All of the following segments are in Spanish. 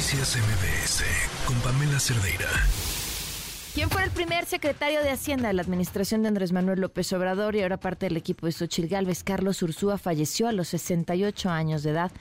Noticias MBS con Pamela Cerdeira. ¿Quién fue el primer secretario de Hacienda de la administración de Andrés Manuel López Obrador y ahora parte del equipo de Xochil? Carlos Ursúa falleció a los 68 años de edad.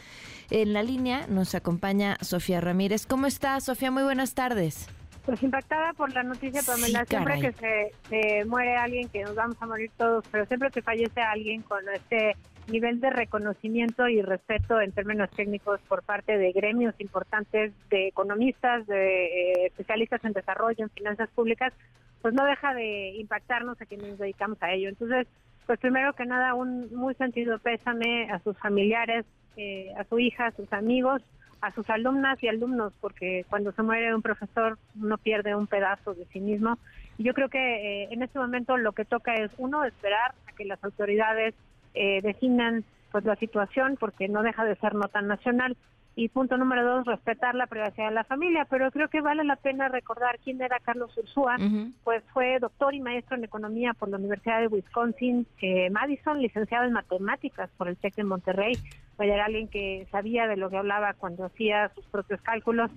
En la línea nos acompaña Sofía Ramírez. ¿Cómo está, Sofía? Muy buenas tardes. Pues impactada por la noticia, Pamela. siempre que se, se, muere alguien, que nos vamos a morir todos, pero siempre que fallece alguien con este nivel de reconocimiento y respeto en términos técnicos por parte de gremios importantes, de economistas, de eh, especialistas en desarrollo, en finanzas públicas, pues no deja de impactarnos a quienes nos dedicamos a ello. Entonces, pues primero que nada, un muy sentido pésame a sus familiares, eh, a su hija, a sus amigos, a sus alumnas y alumnos, porque cuando se muere un profesor uno pierde un pedazo de sí mismo. Y yo creo que eh, en este momento lo que toca es, uno, esperar a que las autoridades eh, definan pues la situación porque no deja de ser nota nacional y punto número dos respetar la privacidad de la familia. Pero creo que vale la pena recordar quién era Carlos Ursúa. Pues fue doctor y maestro en economía por la Universidad de Wisconsin eh, Madison licenciado en matemáticas por el TEC de Monterrey. Pues era alguien que sabía de lo que hablaba cuando hacía sus propios cálculos.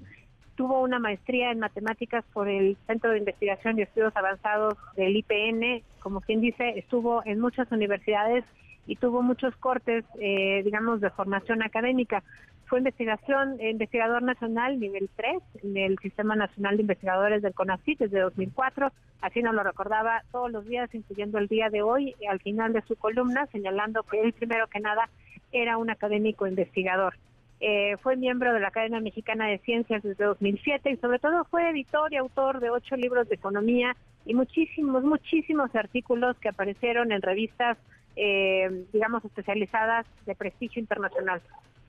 Tuvo una maestría en matemáticas por el Centro de Investigación y Estudios Avanzados del IPN como quien dice estuvo en muchas universidades y tuvo muchos cortes, eh, digamos, de formación académica. Fue investigación, investigador nacional nivel 3 en el Sistema Nacional de Investigadores del CONACYT desde 2004. Así nos lo recordaba todos los días, incluyendo el día de hoy, al final de su columna, señalando que él, primero que nada, era un académico investigador. Eh, fue miembro de la Academia Mexicana de Ciencias desde 2007 y sobre todo fue editor y autor de ocho libros de economía y muchísimos, muchísimos artículos que aparecieron en revistas eh, digamos, especializadas de prestigio internacional.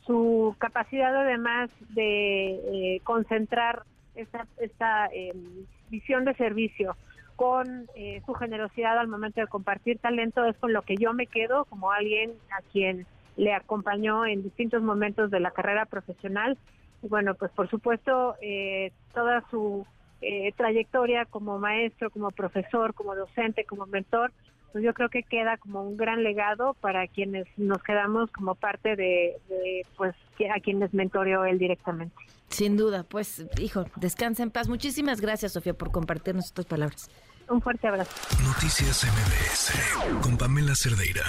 Su capacidad además de eh, concentrar esta, esta em, visión de servicio con eh, su generosidad al momento de compartir talento es con lo que yo me quedo como alguien a quien le acompañó en distintos momentos de la carrera profesional. Y bueno, pues por supuesto, toda su trayectoria como maestro, como profesor, como docente, como mentor, pues yo creo que queda como un gran legado para quienes nos quedamos como parte de, pues a quienes mentoreó él directamente. Sin duda, pues hijo, descansa en paz. Muchísimas gracias Sofía por compartirnos estas palabras. Un fuerte abrazo. Noticias MBS con Pamela Cerdeira.